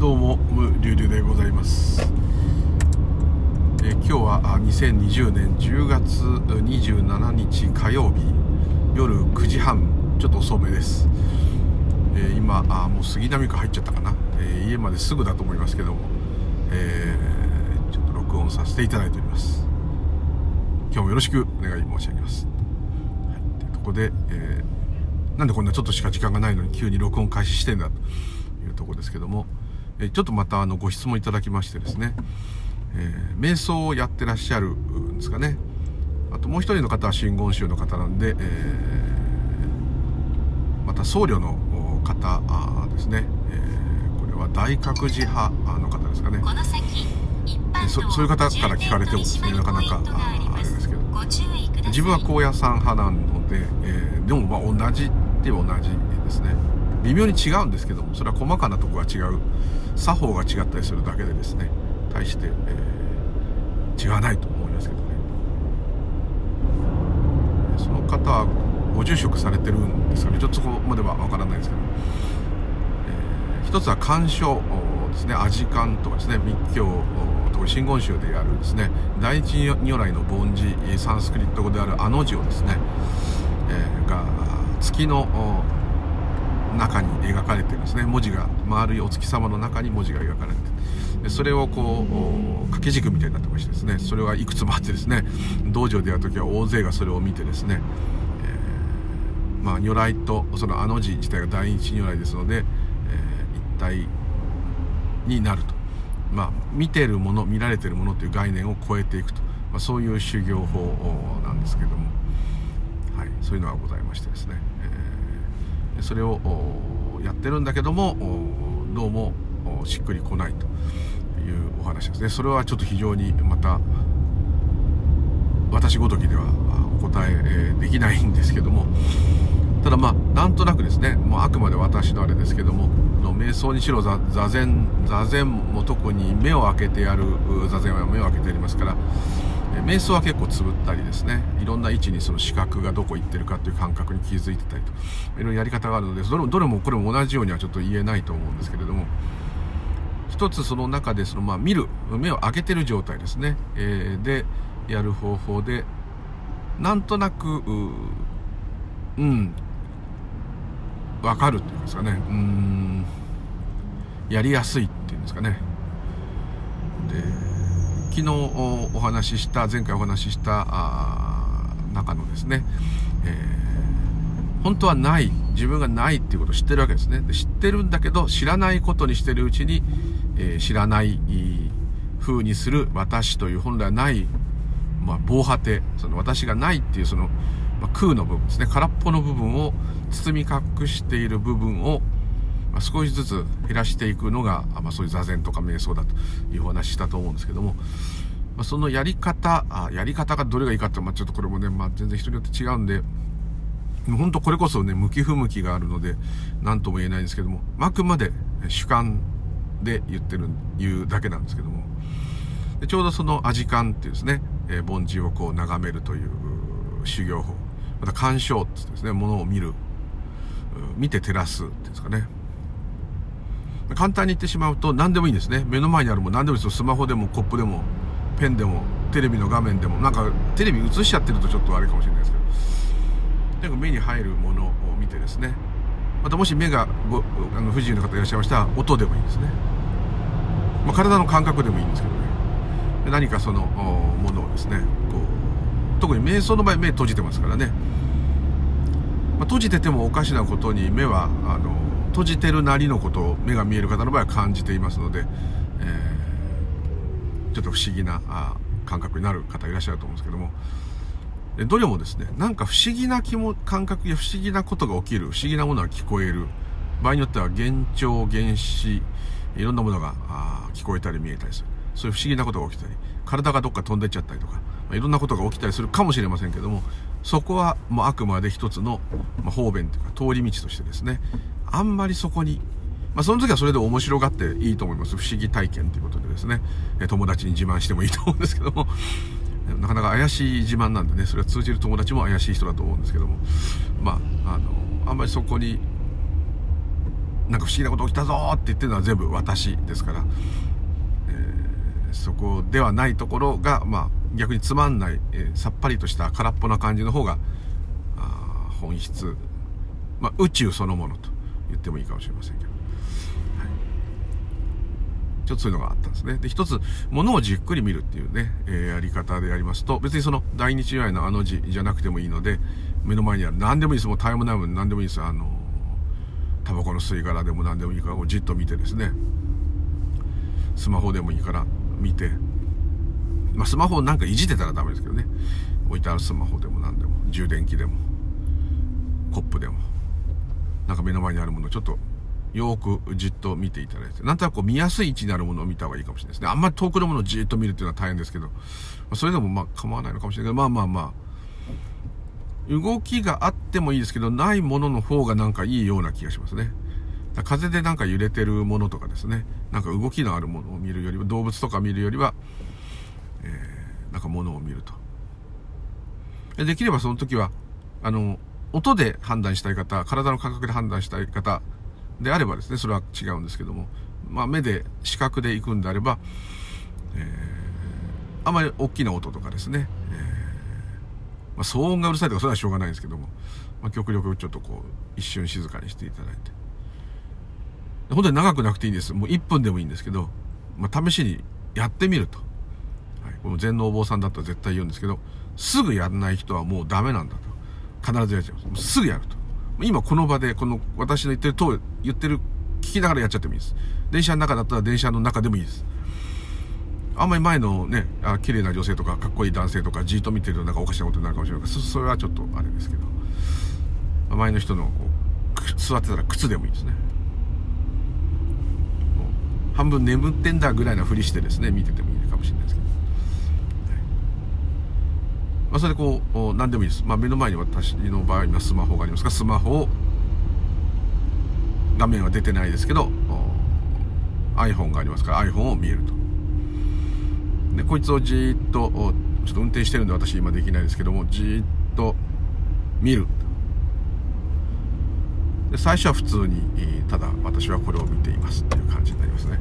どうもムリュウリュでございます、え今日は2020年10月27日火曜日夜9時半ちょっと遅めです、え今あもう杉並区入っちゃったかな、え家まですぐだと思いますけども、えーちょっと録音させていただいております。今日もよろしくお願い申し上げます、はい、というこで、えーなんでこんなちょっとしか時間がないのに急に録音開始してんだというとこですけども、えーちょっとまたあのご質問いただきましてですね、えー瞑想をやってらっしゃるんですかね。あともう一人の方は真言宗の方なんで、えーまた僧侶の方ですね、えーこれは大覚寺派の方ですかね。そそういう方から聞かれてもですねなかなかあれですけど。自分は高野山派なので、えーでもまあ同じって同じですね微妙に違うんですけどもそれは細かなとこが違う。作法が違ったりするだけでですね対して、えー違わないと思いますけどね。その方はご住職されてるんですかね。ちょっとそこまではわからないですけど、えー一つは鑑賞ですね。アジカンとかですね。密教とか真言宗でやるですね。第一如来の梵字サンスクリット語であるあの字をですね、えーが月の中に描かれてるんですね。文字が丸いお月様の中に文字が描かれてそれをこう掛け軸みたいになってましてですね。それがいくつもあってですね。道場でやるときは大勢がそれを見てですね、えーまあ如来とそのあの字自体が第一如来ですので、えー一体になると。まあ見てるもの見られてるものという概念を超えていくと、まあ、そういう修行法なんですけども、はい、そういうのがございましてですね、それをやってるんだけどもどうもしっくりこないというお話ですね。それはちょっと非常にまた私ごときではお答えできないんですけども。ただまあなんとなくですねもうあくまで私のあれですけどもの瞑想にしろ座禅座禅も特に目を開けてやる座禅は目を開けてやりますから瞑想は結構つぶったりですね。いろんな位置にその視覚がどこ行ってるかという感覚に気づいてたりと。いろいろやり方があるのでどれもどれもこれも同じようにはちょっと言えないと思うんですけれども。一つその中でそのまあ見る目を開けてる状態ですね、えーでやる方法でなんとなくううんわかるっていうんですかね。うんやりやすいっていうんですかね。で昨日お話しした前回お話しした中のですね、えー本当はない自分がないっていうことを知ってるわけですね。で知ってるんだけど知らないことにしてるうちに、えー知らない風にする私という本来ない、まあ、防波堤その私がないっていうその、まあ、空の部分ですね。空っぽの部分を包み隠している部分を、まあ、少しずつ減らしていくのが、まあ、そういう座禅とか瞑想だというお話したと思うんですけども、まあ、そのやり方あやり方がどれがいいかって、まあ、ちょっとこれもね、まあ、全然人によって違うんでもう本当これこそね向き不向きがあるので何とも言えないんですけどもあくまで主観で言ってる言うだけなんですけどもでちょうどそのアジカンっていうですね、えー凡字をこう眺めるという修行法また鑑賞って言ってですねものを見る見て照らすっていうんですかね。簡単に言ってしまうと何でもいいんですね。目の前にあるもん何でもいいですよ。スマホでもコップでもペンでもテレビの画面でもなんかテレビ映しちゃってるとちょっとあれかもしれないですけど。か目に入るものを見てですね。またもし目があの不自由な方いらっしゃいましたら音でもいいですね、まあ、体の感覚でもいいんですけどね。何かそのものをですね。こう特に瞑想の場合目閉じてますからね、まあ、閉じててもおかしなことに目はあの閉じてるなりのことを目が見える方の場合は感じていますので、えーちょっと不思議なあ感覚になる方いらっしゃると思うんですけども。でどれもですねなんか不思議な気も感覚や不思議なことが起きる不思議なものが聞こえる。場合によっては幻聴幻視いろんなものがあ聞こえたり見えたりする。そういう不思議なことが起きたり体がどっか飛んでっちゃったりとか、まあ、いろんなことが起きたりするかもしれませんけどもそこはもうあくまで一つの、まあ、方便というか通り道としてですねあんまりそこにまあ、その時はそれで面白がっていいと思います。不思議体験ということでですね、え友達に自慢してもいいと思うんですけども、なかなか怪しい自慢なんでね、それは通じる友達も怪しい人だと思うんですけども、まあ、あの、あんまりそこに、なんか不思議なこと起きたぞって言ってるのは全部私ですから、えー、そこではないところが、まあ、逆につまんない、えー、さっぱりとした空っぽな感じの方が本質、まあ、宇宙そのものと。言ってもいいかもしれませんけど、はい、ちょっとそういうのがあったんですね。で一つものをじっくり見るっていうね、えー、やり方でやりますと別にその大日如来のあの字じゃなくてもいいので目の前にある何でもいいです。もうタイムナイム何でもいいです。あのタバコの吸い殻でも何でもいいからじっと見てですね。スマホでもいいから見て。まあスマホなんかいじってたらダメですけどね。置いてあるスマホでも何でも。充電器でも。コップでも。なんか目の前にあるものをちょっとよくじっと見ていただいて、なんとなく見やすい位置にあるものを見た方がいいかもしれないですね。あんまり遠くのものをじっと見るっていうのは大変ですけど、それでもまあ構わないのかもしれないけど、まあまあまあ、動きがあってもいいですけど、ないものの方がなんかいいような気がしますね。風でなんか揺れてるものとかですね、なんか動きのあるものを見るよりは、動物とか見るよりは、えー、なんか物を見ると。できればその時は、あの、音で判断したい方、体の感覚で判断したい方であればですね、それは違うんですけども、まあ目で、視覚で行くんであれば、えー、あまり大きな音とかですね、えーまあ、騒音がうるさいとかそれはしょうがないんですけども、まあ、極力ちょっとこう一瞬静かにしていただいて。本当に長くなくていいんです。もう1分でもいいんですけど、まあ、試しにやってみると、はい、この全能お坊さんだったら絶対言うんですけどすぐやらない人はもうダメなんだと。必ずやっちゃいます。すぐやると。今この場でこの私の言ってると言ってる聞きながらやっちゃってもいいです。電車の中だったら電車の中でもいいです。あんまり前のね、あ綺麗な女性とかかっこいい男性とかじっと見てるとなんかおかしなことになるかもしれないけど、それはちょっとあれですけど、前の人のこう座ってたら靴でもいいですね。半分眠ってんだぐらいなふりしてですね、見ててもいいかもしれないですけど。まあ、それでこう、何でもいいです。まあ、目の前に私の場合、今スマホがありますが、スマホを、画面は出てないですけど、iPhone がありますから iPhone を見えると。でこいつをじーっとちょっと運転してるんで私今できないですけどもじーっと見るで最初は普通にただ私はこれを見ていますっていう感じになりますね、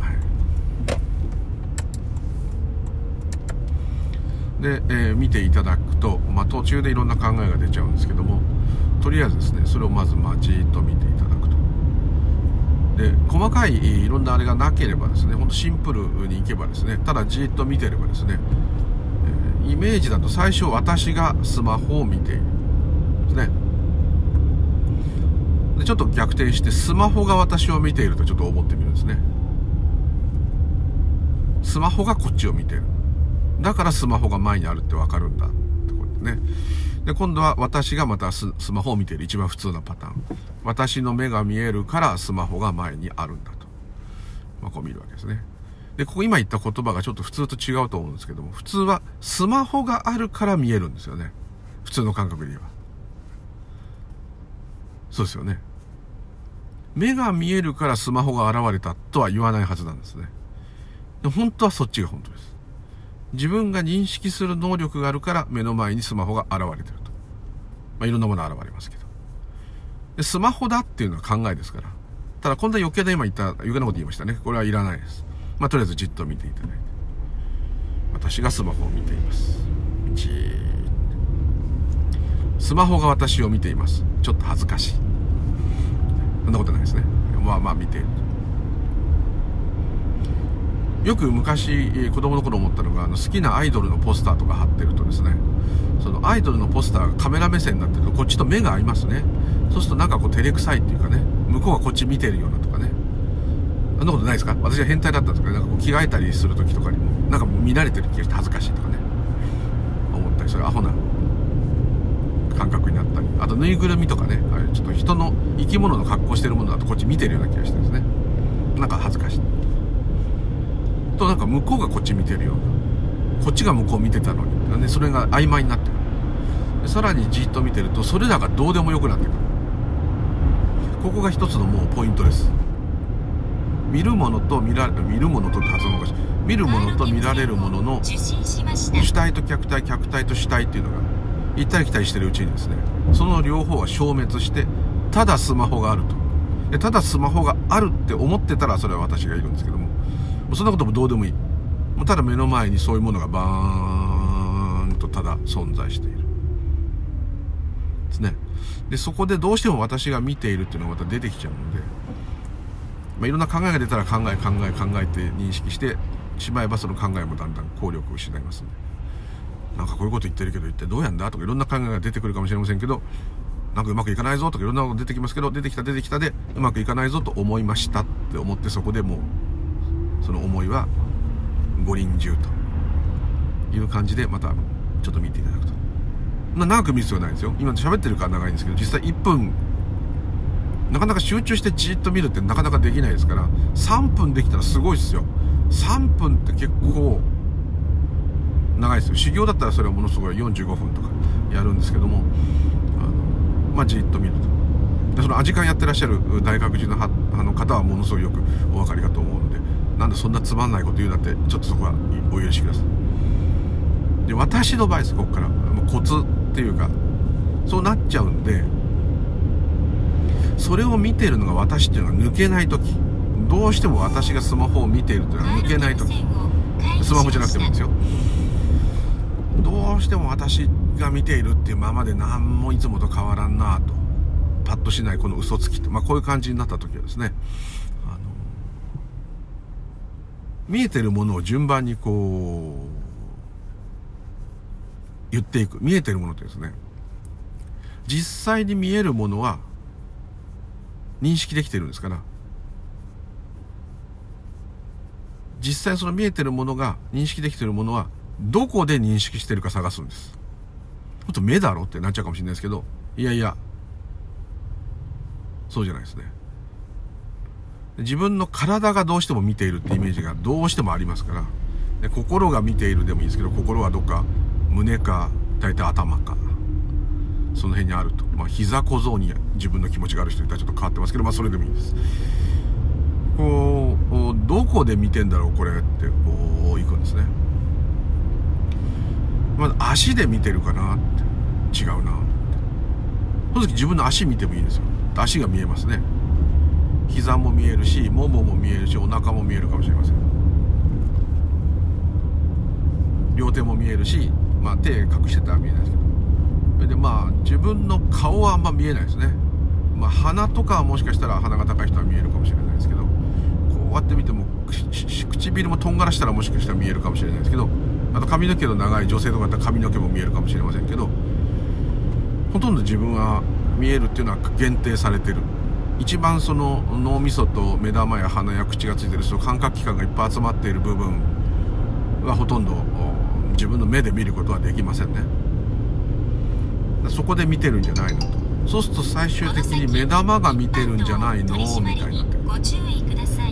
はい、で、えー、見ていただくと、まあ、途中でいろんな考えが出ちゃうんですけどもとりあえずですねそれをまずまあじっと見ていただくと。で細かいいろんなあれがなければですねほんとシンプルにいけばですねただじっと見てればですね、えー、イメージだと最初私がスマホを見ているですね。でちょっと逆転してスマホが私を見ているとちょっと思ってみるんですね。スマホがこっちを見ている。だからスマホが前にあるってわかるんだってことねで、今度は私がまたスマホを見ている一番普通なパターン。私の目が見えるからスマホが前にあるんだと。まあ、こう見るわけですね。で、ここ今言った言葉がちょっと普通と違うと思うんですけども、普通はスマホがあるから見えるんですよね。普通の感覚で言えば。そうですよね。目が見えるからスマホが現れたとは言わないはずなんですね。で本当はそっちが本当です。自分が認識する能力があるから目の前にスマホが現れてると。まあ、いろんなもの現れますけど。で、スマホだっていうのは考えですから。ただ、今度は余計な今言った、余計なこと言いましたね。これはいらないです。まあ、とりあえずじっと見ていただいて。私がスマホを見ています。じー。スマホが私を見ています。ちょっと恥ずかしい。そんなことないですね。まあまあ見ていると。よく昔子供の頃思ったのがあの好きなアイドルのポスターとか貼ってるとですねそのアイドルのポスターがカメラ目線になってるとこっちと目が合いますね。そうするとなんかこう照れくさいっていうかね向こうがこっち見てるようなとかね。そんなことないですか？私は変態だったんですけどなんかこう着替えたりする時とかにもなんかもう見慣れてる気がして恥ずかしいとかね。思ったりそれアホな感覚になったり。あとぬいぐるみとかねああいうちょっと人の生き物の格好してるものだとこっち見てるような気がしてですね。なんか恥ずかしい。となんか向こうがこっち見てるような。こっちが向こう見てたのに、ね、それが曖昧になってる。でさらにじっと見てるとそれらがどうでもよくなってくる。ここが一つのもうポイントです。見るものと見られ見るものとって発音がし見るものと見られるものの主体と客体客体と主体っていうのが行ったり来たりしてるうちにですねその両方は消滅してただスマホがあると。でただスマホがあるって思ってたらそれは私がいるんですけどもそんなこともどうでもいい。もうただ目の前にそういうものがバーンとただ存在している。ですね。でそこでどうしても私が見ているっていうのがまた出てきちゃうので、まあ、いろんな考えが出たら考え考え考えて認識してしまえばその考えもだんだん効力を失いますんで。なんかこういうこと言ってるけど一体どうやんだとかいろんな考えが出てくるかもしれませんけどなんかうまくいかないぞとかいろんなこと出てきますけど出てきた出てきたでうまくいかないぞと思いましたって思ってそこでもうその思いは五輪中という感じでまたちょっと見ていただくと。まあ、長く見る必要はないですよ。今喋ってるから長いんですけど、実際1分、なかなか集中してじっと見るってなかなかできないですから、3分できたらすごいですよ。3分って結構、長いですよ。修行だったらそれはものすごい45分とかやるんですけども、あの、まあ、じっと見ると。そのアジカンやってらっしゃる大学人のはあの方はものすごいよくお分かりかと思う、なんでそんなつまんないこと言うなって、ちょっとそこはお許しください。で、私の場合です、ここから。もうコツっていうかそうなっちゃうんでそれを見てるのが私っていうのが抜けない時。どうしても私がスマホを見ているというのは抜けない時。スマホじゃなくてもいいんですよ。どうしても私が見ているっていうままで何もいつもと変わらんなと。パッとしないこの嘘つきと、まあ、こういう感じになった時はですね見えてるものを順番にこう言っていく。見えてるものってですね、実際に見えるものは認識できてるんですから、実際その見えてるものが、認識できてるものは、どこで認識してるか探すんです。ほんと目だろってなっちゃうかもしれないですけど、いやいや、そうじゃないですね。自分の体がどうしても見ているってイメージがどうしてもありますから、で心が見ているでもいいですけど、心はどっか胸か大体頭か。その辺にあると。まあ膝小僧に自分の気持ちがある人いたらちょっと変わってますけどまあそれでもいいです。こうどこで見てんだろうこれってこう行くんですね。まず足で見てるかなって。違うなって。その時自分の足見てもいいんですよ。足が見えますね。膝も見えるしももも見えるしお腹も見えるかもしれません。両手も見えるしまあ、手隠してたら見えないですけど。それでまあ自分の顔はあんま見えないですね、まあ、鼻とかはもしかしたら鼻が高い人は見えるかもしれないですけどこうやって見ても唇もとんがらしたらもしかしたら見えるかもしれないですけどあと髪の毛の長い女性とかだったら髪の毛も見えるかもしれませんけどほとんど自分は見えるっていうのは限定されてる。一番その脳みそと目玉や鼻や口がついてるその感覚器官がいっぱい集まっている部分はほとんど自分の目で見ることはできませんね。そこで見てるんじゃないのと。そうすると最終的に目玉が見てるんじゃないのみたいになってく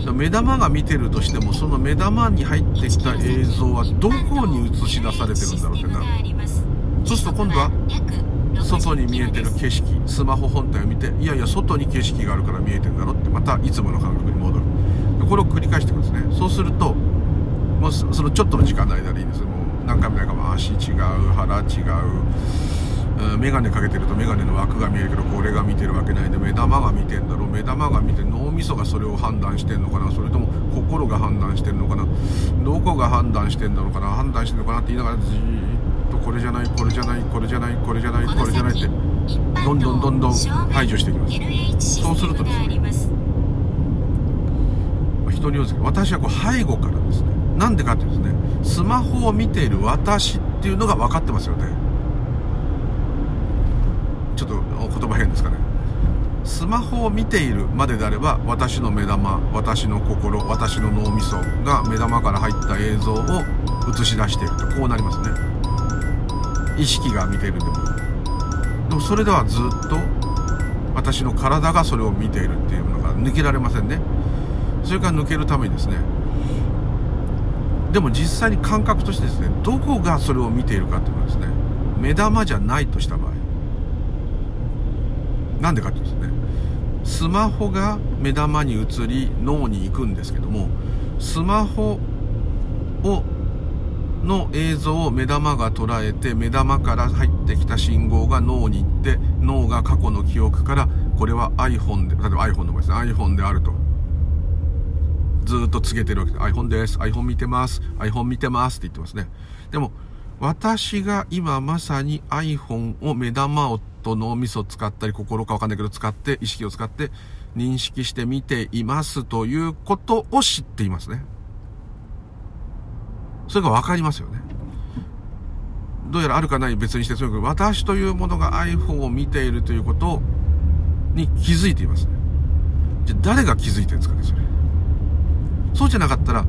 る。目玉が見てるとしてもその目玉に入ってきた映像はどこに映し出されてるんだろうってなる。そうすると今度は外に見えてる景色スマホ本体を見ていやいや外に景色があるから見えてんだろってまたいつもの感覚に戻る。これを繰り返していくんですね。そうするともうそのちょっとの時間の間でいいんですもう何回も何回も足違う腹違う眼鏡かけてると眼鏡の枠が見えるけどこれが見てるわけないで目玉が見てんだろう。目玉が見て脳みそがそれを判断してんのかな。それとも心が判断してんのかな。どこが判断してんだろうかな。判断してんのかなって言いながらじーっこれじゃないこれじゃないこれじゃないこれじゃないこれじゃないってどんどんどんどん排除していきます。そうするとですね人によるんですけど私はこう背後からですねなんでかっていうとですねスマホを見ている私っていうのが分かってますよね。ちょっと言葉変ですかね。スマホを見ているまでであれば私の目玉私の心私の脳みそが目玉から入った映像を映し出しているとこうなりますね。意識が見てるでも。でもそれではずっと私の体がそれを見ているっていうのが抜けられませんね。それから抜けるためにですね。でも実際に感覚としてですねどこがそれを見ているかっていうのはですね目玉じゃないとした場合。なんでかっていうとですねスマホが目玉に移り脳に行くんですけどもスマホをの映像を目玉が捉えて目玉から入ってきた信号が脳に行って脳が過去の記憶からこれは iPhone で例えば iPhone の場合ですね iPhone であると。ずっと告げてるわけで iPhone です iPhone 見てます iPhone 見てますって言ってますね。でも私が今まさに iPhone を目玉をと脳みそを使ったり心かわかんないけど使って意識を使って認識して見ていますということを知っていますね。それがわかりますよねどうやらあるかない別にして、とにかく私というものが iPhone を見ているということに気づいていますね。じゃ誰が気づいてるんですかね、それ。そうじゃなかったら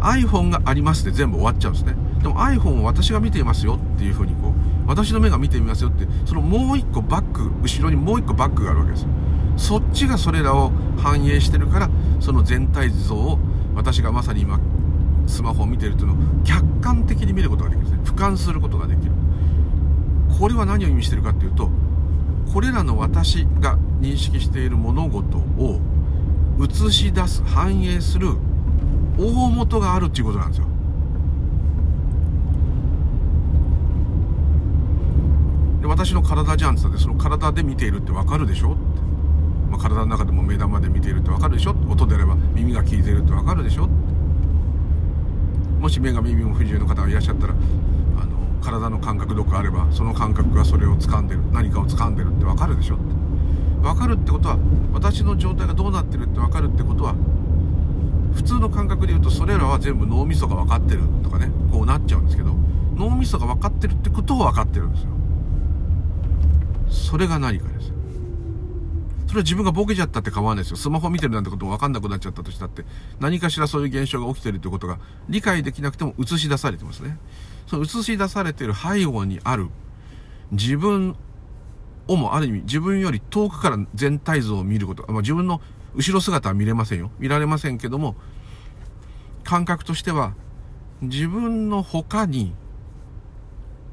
iPhone がありますで全部終わっちゃうんですね。でも iPhone を私が見ていますよっていうふうにこう、私の目が見てみますよって、そのもう一個バック、後ろにもう一個バックがあるわけです。そっちがそれらを反映してるから、その全体像を私がまさに今スマホを見てるというのを客観的に見ることができるんですね。俯瞰することができる。これは何を意味しているかというとこれらの私が認識している物事を映し出す反映する大元があるっていうことなんですよ。で私の体じゃんって言ったその体で見ているってわかるでしょ？って、まあ、体の中でも目玉で見ているってわかるでしょ？音であれば耳が聞いているってわかるでしょ？もし目が耳も不自由の方がいらっしゃったらあの体の感覚どこかあればその感覚がそれを掴んでる何かを掴んでるって分かるでしょって。分かるってことは私の状態がどうなってるって分かるってことは普通の感覚で言うとそれらは全部脳みそが分かってるとかねこうなっちゃうんですけど脳みそが分かってるってことを分かってるんですよ。それが何かですれは自分がボケちゃったって構わないですよ。スマホ見てるなんてことも分かんなくなっちゃったとしたって、何かしらそういう現象が起きてるってことが理解できなくても映し出されてますね。その映し出されてる背後にある自分をもある意味自分より遠くから全体像を見ること、まあ、自分の後ろ姿は見れませんよ。見られませんけども、感覚としては自分の他に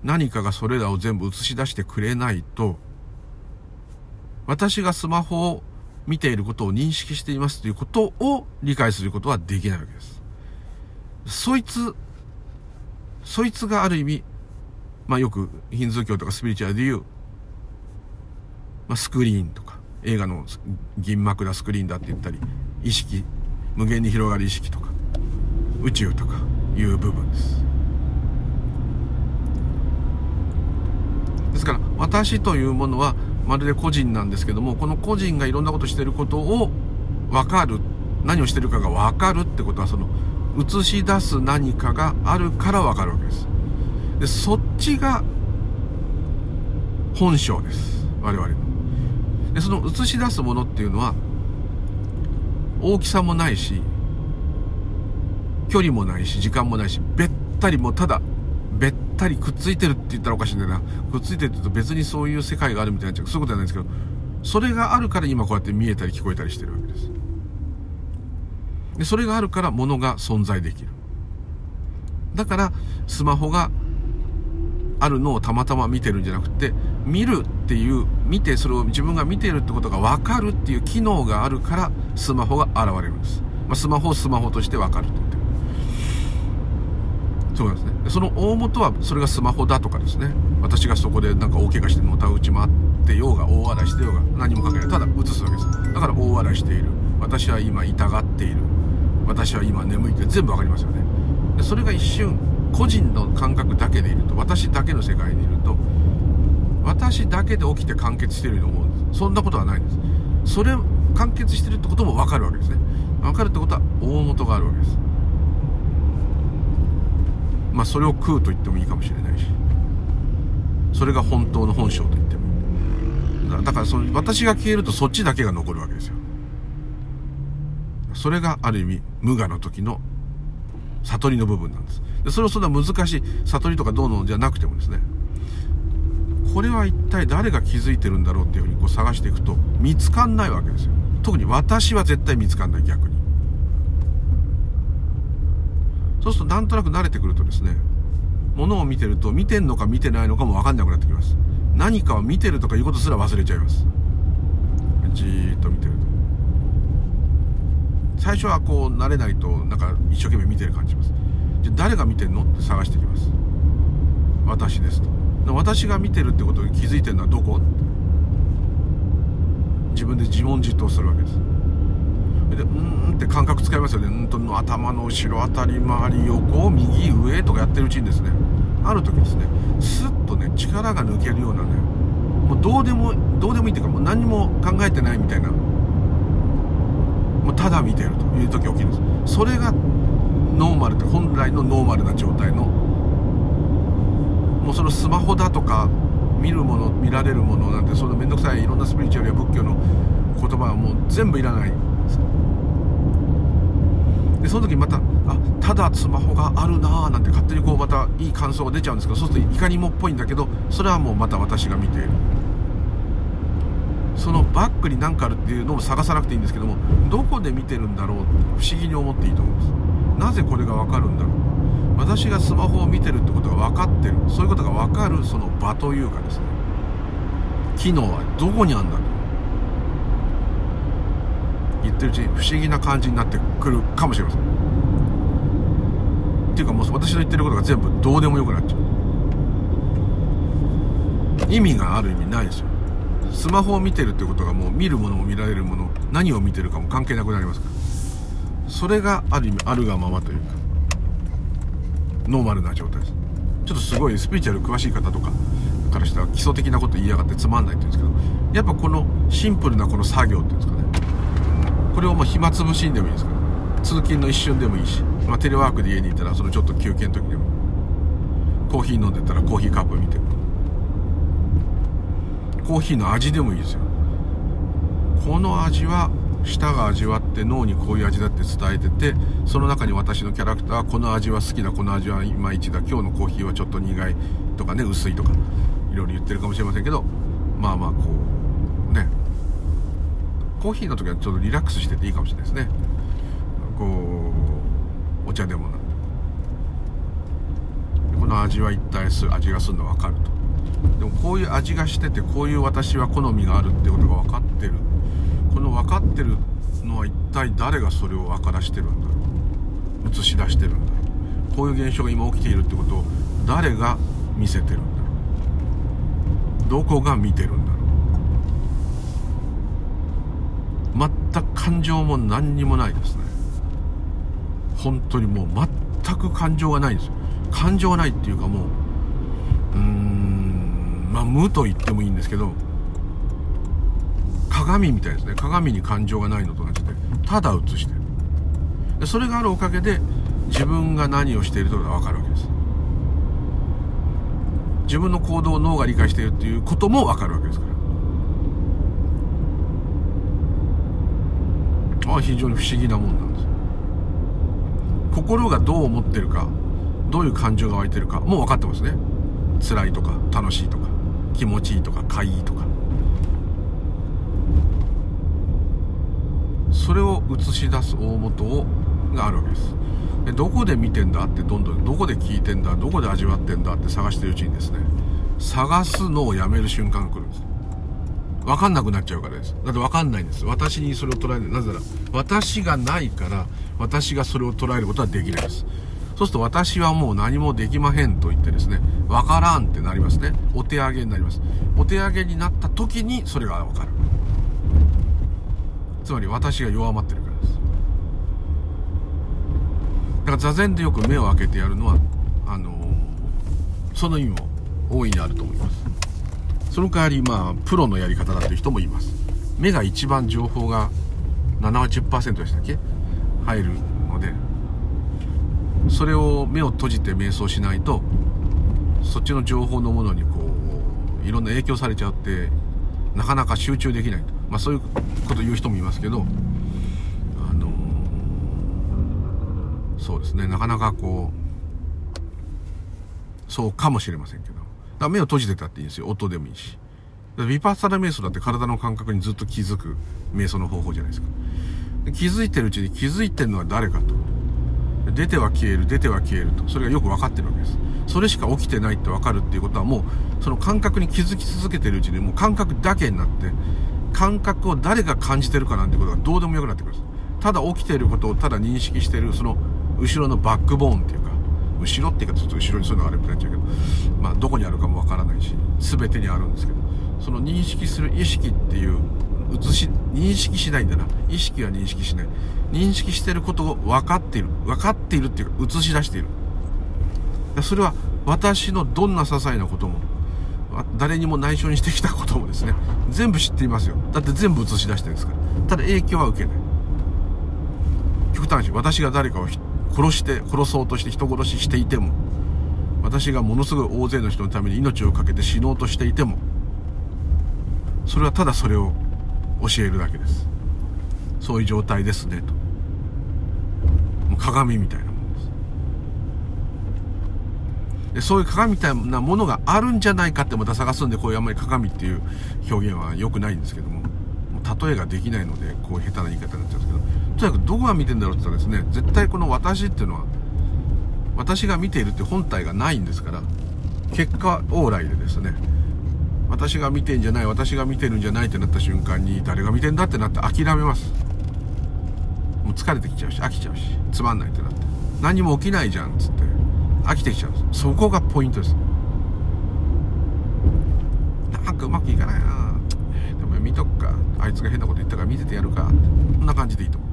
何かがそれらを全部映し出してくれないと私がスマホを見ていることを認識していますということを理解することはできないわけです。そいつ、そいつがある意味、まあよくヒンズー教とかスピリチュアルで言う、まあ、スクリーンとか、映画の銀幕だスクリーンだって言ったり、意識、無限に広がる意識とか、宇宙とかいう部分です。ですから、私というものはまるで個人なんですけどもこの個人がいろんなことしてることを分かる。何をしてるかが分かるってことはその映し出す何かがあるから分かるわけです。でそっちが本性です。我々の。でその映し出すものっていうのは大きさもないし距離もないし時間もないしべったりもただべったりくっついてるって言ったらおかしいんだよな。くっついてるって言うと別にそういう世界があるみたいなっちゃう。そういうことじゃないんですけど、それがあるから今こうやって見えたり聞こえたりしてるわけです。で、それがあるから物が存在できる。だから、スマホがあるのをたまたま見てるんじゃなくて、見るっていう、見て、それを自分が見てるってことが分かるっていう機能があるから、スマホが現れるんです。まあ、スマホをスマホとして分かると言ってる。そうですね。その大元はそれがスマホだとかですね。私がそこでなんか大怪我してのたうち回ってようが大笑いしてようが何も関係ない。ただ映すわけです。だから大笑いしている。私は今痛がっている。私は今眠いって。全部わかりますよね。でそれが一瞬個人の感覚だけでいると。私だけの世界にいると。私だけで起きて完結してるように思うんです。そんなことはないんです。それ完結してるってこともわかるわけですね。わかるってことは大元があるわけです。まあそれを空と言ってもいいかもしれないし。それが本当の本性と言っても。いいだからその私が消えるとそっちだけが残るわけですよ。それがある意味無我の時の悟りの部分なんです。でそれをそんな難しい悟りとかどうのじゃなくてもですね。これは一体誰が気づいてるんだろうっていうふうにこう探していくと見つかんないわけですよ。特に私は絶対見つかんない逆に。そうするとなんとなく慣れてくるとですね物を見てると見てんのか見てないのかも分かんなくなってきます。何かを見てるとかいうことすら忘れちゃいます。じーっと見てると。最初はこう慣れないとなんか一生懸命見てる感じします。じゃ誰が見てんのって探してきます。私ですと。私が見てるってことに気づいてるのはどこ？自分で自問自答するわけです。でうーんって感覚使いますよね。うんと頭の後ろあたり周り横右上とかやってるうちにですねある時ですねスッとね力が抜けるようなねもうどうでもどうでもいいっていうかもう何も考えてないみたいなもうただ見てるという時起きるんです。それがノーマルって本来のノーマルな状態のもうそのスマホだとか見るもの見られるものなんてその面倒くさいいろんなスピリチュアルや仏教の言葉はもう全部いらない。でその時またあただスマホがあるなーなんて勝手にこうまたいい感想が出ちゃうんですけどそうするといかにもっぽいんだけどそれはもうまた私が見ている。そのバックに何かあるっていうのを探さなくていいんですけどもどこで見てるんだろうって不思議に思っていいと思います。なぜこれが分かるんだろう。私がスマホを見てるってことが分かってる。そういうことが分かるその場というかですね。機能はどこにあるんだろう言ってるうちに不思議な感じになってくるかもしれません。っていうかもう私の言ってることが全部どうでもよくなっちゃう。意味がある意味ないですよ。スマホを見てるってことがもう見るものも見られるもの何を見てるかも関係なくなりますから。それがある意味あるがままというかノーマルな状態です。ちょっとすごいスピリチュアル詳しい方とかからしたら基礎的なこと言いやがってつまんないって言うんですけどやっぱこのシンプルなこの作業っていうんですかこれをもう暇つぶしんでもいいですか？ら通勤の一瞬でもいいし、まあ、テレワークで家にいたらそのちょっと休憩の時でも。コーヒー飲んでたらコーヒーカップ見てコーヒーの味でもいいですよ。この味は舌が味わって脳にこういう味だって伝えててその中に私のキャラクターはこの味は好きだこの味はいまいちだ今日のコーヒーはちょっと苦いとかね薄いとかいろいろ言ってるかもしれませんけどまあまあこうコーヒーの時はちょっとリラックスしてていいかもしれないですね。こうお茶でもなんでこの味は一体す味がするの分かると。でもこういう味がしててこういう私は好みがあるってことが分かってる。この分かってるのは一体誰がそれを分からしてるんだろう。映し出してるんだろう。こういう現象が今起きているってことを誰が見せてるんだろう。どこが見てるんだろう全く感情も何にもないですね。本当にもう全く感情がないんです。よ感情がないっていうかもううーんまあ無と言ってもいいんですけど鏡みたいですね。鏡に感情がないのと同じでただ映してる。でそれがあるおかげで自分が何をしているというのが分かるわけです。自分の行動を脳が理解しているっていうことも分かるわけですから。非常に不思議なもんなんです心がどう思ってるかどういう感情が湧いてるかもう分かってますね。辛いとか楽しいとか気持ちいいとか快いとか。それを映し出す大元をがあるわけです。でどこで見てんだってどんどんどこで聞いてんだどこで味わってんだって探してるうちにですね探すのをやめる瞬間が来るんです。分かんなくなっちゃうからです。だって分かんないんです。私にそれを捉える。なぜなら私がないから私がそれを捉えることはできないです。そうすると私はもう何もできまへんと言ってですね分からんってなりますね。お手上げになります。お手上げになった時にそれが分かる。つまり私が弱まってるからです。だから座禅でよく目を開けてやるのはあのその意味も大いにあると思います。その代わりまあプロのやり方だという人もいます。目が一番情報が70%でしたっけ？入るので。それを目を閉じて瞑想しないとそっちの情報のものにこういろんな影響されちゃってなかなか集中できないと、まあ、そういうこと言う人もいますけどあのそうですね。なかなかこうそうかもしれませんけど。だ目を閉じてたっていいんですよ。音でもいいし。だヴィパッサナ瞑想だって体の感覚にずっと気づく瞑想の方法じゃないですか。で気づいてるうちに気づいてるのは誰かと。出ては消える出ては消えると。それがよく分かってるわけです。それしか起きてないって分かるっていうことはもうその感覚に気づき続けてるうちにもう感覚だけになって感覚を誰が感じてるかなんてことがどうでもよくなってくるんです。ただ起きてることをただ認識してるその後ろのバックボーンっていう。後ろっていうかちょっと後ろにそういうのがあるみたいになっちゃうけどまあどこにあるかも分からないし全てにあるんですけどその認識する意識っていう映し認識しないんだな。意識は認識しない。認識してることを分かっている。分かっているっていうか映し出している。それは私のどんな些細なことも誰にも内緒にしてきたこともですね全部知っていますよ。だって全部映し出してるんですから。ただ影響は受けない。極端な話私が誰かを殺して殺そうとして人殺ししていても私がものすごい大勢の人のために命を懸けて死のうとしていてもそれはただそれを教えるだけです。そういう状態ですねと。もう鏡みたいなものです。でそういう鏡みたいなものがあるんじゃないかってまた探すんでこういうあんまり鏡っていう表現は良くないんですけども例えができないのでこう下手な言い方になっちゃうんですけどとにかくどこが見てんだろうって言ったらですね絶対この私っていうのは私が見ているって本体がないんですから結果往来でですね私が見てんじゃない私が見てるんじゃないってなった瞬間に誰が見てんだってなって諦めます。もう疲れてきちゃうし飽きちゃうしつまんないってなって何も起きないじゃんっつって飽きてきちゃうんです。そこがポイントです。なんかうまくいかないなでも見とくか。あいつが変なこと言ったから見ててやるか。こんな感じでいいと思いますと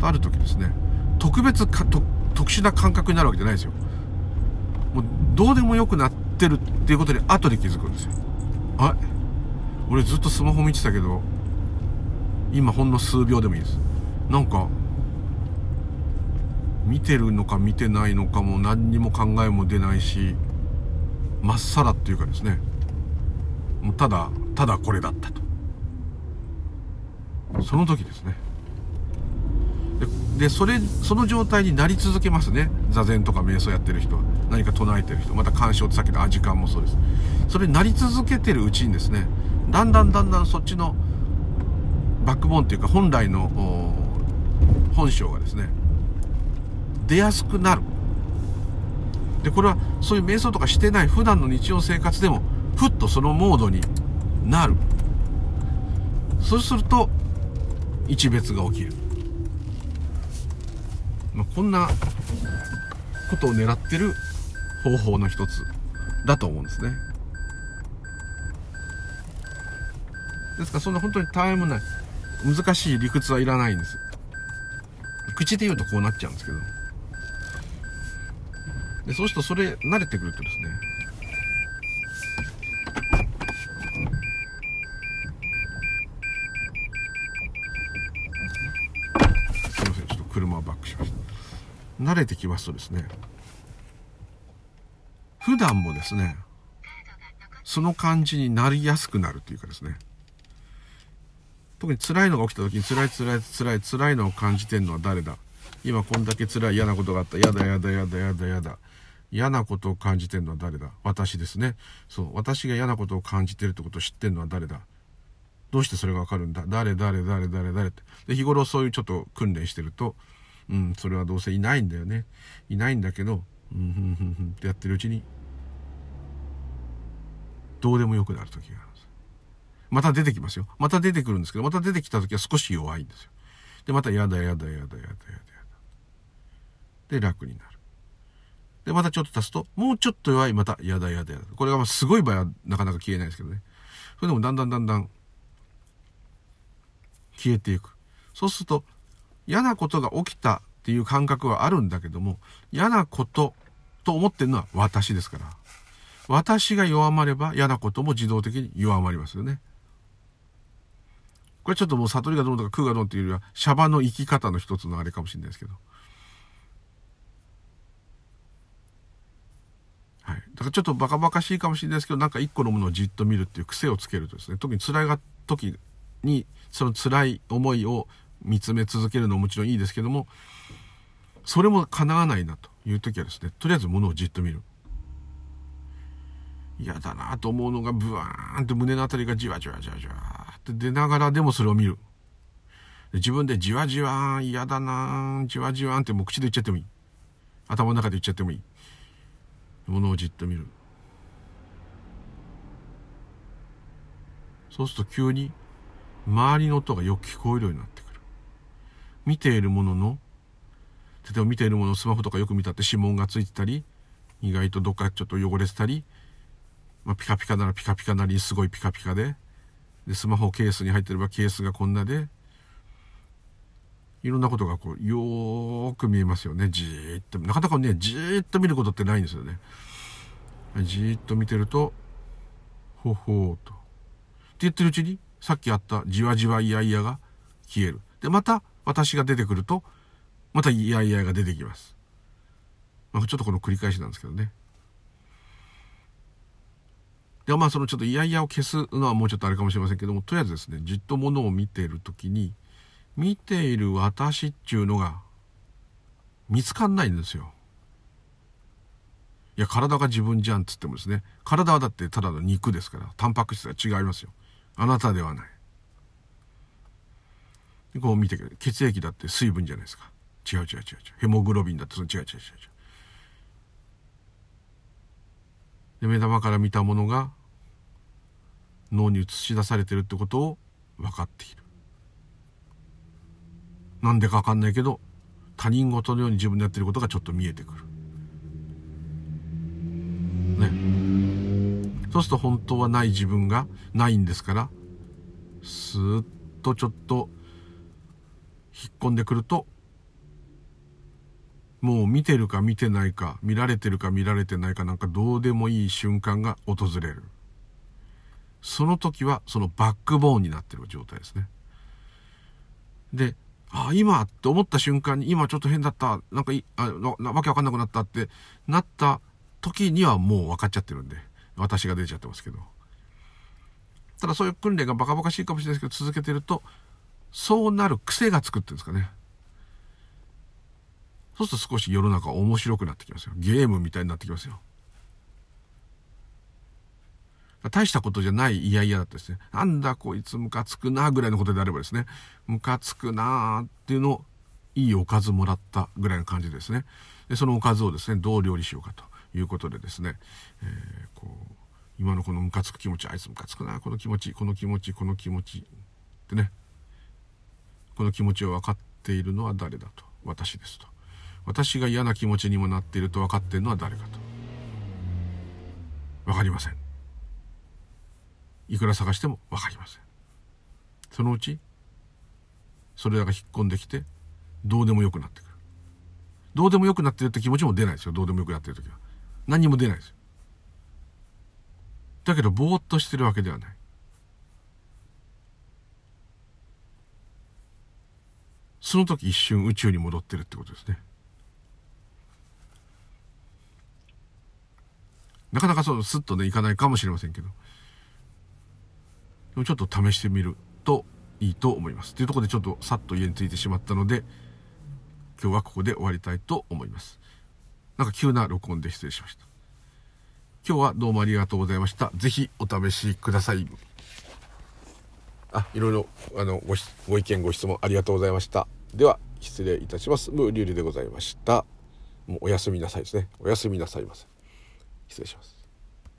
ある時ですね特別かと特殊な感覚になるわけじゃないですよもうどうでもよくなってるっていうことに後で気づくんですよ。あ俺ずっとスマホ見てたけど、今ほんの数秒でもいいです。なんか、見てるのか見てないのかも何にも考えも出ないし、まっさらっていうかですね、もうただ、ただこれだったと。その時ですね。でそれその状態になり続けますね。座禅とか瞑想やってる人何か唱えてる人。また鑑賞ってさっきの時間もそうです。それになり続けてるうちにですねだんだんだんだんそっちのバックボーンっていうか本来の本性がですね出やすくなる。でこれはそういう瞑想とかしてない普段の日常生活でもふっとそのモードになる。そうすると一別が起きる。まあ、こんなことを狙ってる方法の一つだと思うんですね。ですからそんな本当にたわいもない難しい理屈はいらないんです。口で言うとこうなっちゃうんですけど。でそうするとそれ慣れてくるとですねすいませんちょっと車をバックしました慣れてきますとですね普段もですねその感じになりやすくなるというかですね特に辛いのが起きた時に辛い辛い辛い辛いのを感じてるのは誰だ？今こんだけ辛い嫌なことがあった。やだやだやだやだやだ。嫌なことを感じてるのは誰だ？私ですね。そう私が嫌なことを感じてるってことを知ってるのは誰だ？どうしてそれがわかるんだ？誰誰誰誰誰って。で日頃そういうちょっと訓練してるとうん、それはどうせいないんだよね。いないんだけど、うん、ふんふんふんってやってるうちに、どうでもよくなる時があるんです。また出てきますよ。また出てくるんですけど、また出てきた時は少し弱いんですよ。で、またやだやだやだやだやだやだ。で、楽になる。で、またちょっと足すと、もうちょっと弱い、またやだやだやだ。これがすごい場合はなかなか消えないですけどね。それでもだんだんだんだん消えていく。そうすると、嫌なことが起きたっていう感覚はあるんだけども、嫌なことと思ってるのは私ですから。私が弱まれば嫌なことも自動的に弱まりますよね。これちょっともう悟りがどうとか空がどうっていうよりは、シャバの生き方の一つのあれかもしれないですけど。はい。だからちょっとバカバカしいかもしれないですけど、なんか一個のものをじっと見るっていう癖をつけるとですね、特に辛いが時に、その辛い思いを見つめ続けるのももちろんいいですけども、それも叶わないなという時はですね、とりあえず物をじっと見る。嫌だなと思うのがブワーンって胸のあたりがじわじわじわじわって出ながらでもそれを見る。自分でじわじわ嫌だなじわじわってもう口で言っちゃってもいい。頭の中で言っちゃってもいい。物をじっと見る。そうすると急に周りの音がよく聞こえるようになってくる見ているものの、例えば見ているもの、スマホとかよく見たって指紋がついてたり、意外とどっかちょっと汚れてたり、まあ、ピカピカならピカピカなりすごいピカピカで、でスマホケースに入ってればケースがこんなでいろんなことがこうよーく見えますよね。じーっとなかなかねじーっと見ることってないんですよね。じーっと見てるとほほーと。って言ってるうちにさっきあったじわじわいやいやが消える。でまた私が出てくるとまたいやいやが出てきますまあ、ちょっとこの繰り返しなんですけどね。でまあそのちょっと嫌々を消すのはもうちょっとあれかもしれませんけどもとりあえずですねじっとものを見ている時に見ている私っちゅうのが見つかんないんですよ。いや体が自分じゃんっつってもですね体はだってただの肉ですからタンパク質が違いますよ。あなたではない。こう見て血液だって水分じゃないですか。違う違う違う違う。ヘモグロビンだってその違う違う違う違う。で目玉から見たものが脳に映し出されてるってことを分かっているなんでか分かんないけど他人事のように自分でやってることがちょっと見えてくるねそうすると本当はない自分がないんですからスーッとちょっと引っ込んでくるともう見てるか見てないか、見られてるか見られてないかなんかどうでもいい瞬間が訪れる。その時はそのバックボーンになってる状態ですね。で、あ、今って思った瞬間に今ちょっと変だった、なんかい、あなわけわかんなくなったってなった時にはもう分かっちゃってるんで、私が出ちゃってますけど。ただそういう訓練がバカバカしいかもしれないですけど続けてると、そうなる癖がつくっていうんですかね。そうすると少し世の中面白くなってきますよ。ゲームみたいになってきますよ。大したことじゃない嫌々だったですね。なんだこいつムカつくなぐらいのことであればですね、ムカつくなっていうのをいいおかずもらったぐらいの感じですね。で、そのおかずをですね、どう料理しようかということでですね、えー、こう、今のこのムカつく気持ち、あいつムカつくな、この気持ち、この気持ち、この気持ち、ってね、この気持ちを分かっているのは誰だと、私ですと。私が嫌な気持ちにもなっていると分かっているのは誰かと。分かりません。いくら探しても分かりません。そのうちそれらが引っ込んできてどうでもよくなってくる。どうでもよくなってるって気持ちも出ないですよ。どうでもよくなってる時は。何にも出ないですよ。だけどぼーっとしてるわけではない。その時一瞬宇宙に戻ってるってことですね。なかなかそうスッとねいかないかもしれませんけど。でもちょっと試してみるといいと思います。というところでちょっとさっと家に着いてしまったので今日はここで終わりたいと思います。なんか急な録音で失礼しました。今日はどうもありがとうございました。是非お試しください。あいろいろあのごご意見ご質問ありがとうございました。では失礼いたします。ムーリュウリでございました。もうおやすみなさいですね。おやすみなさいませ。失礼します。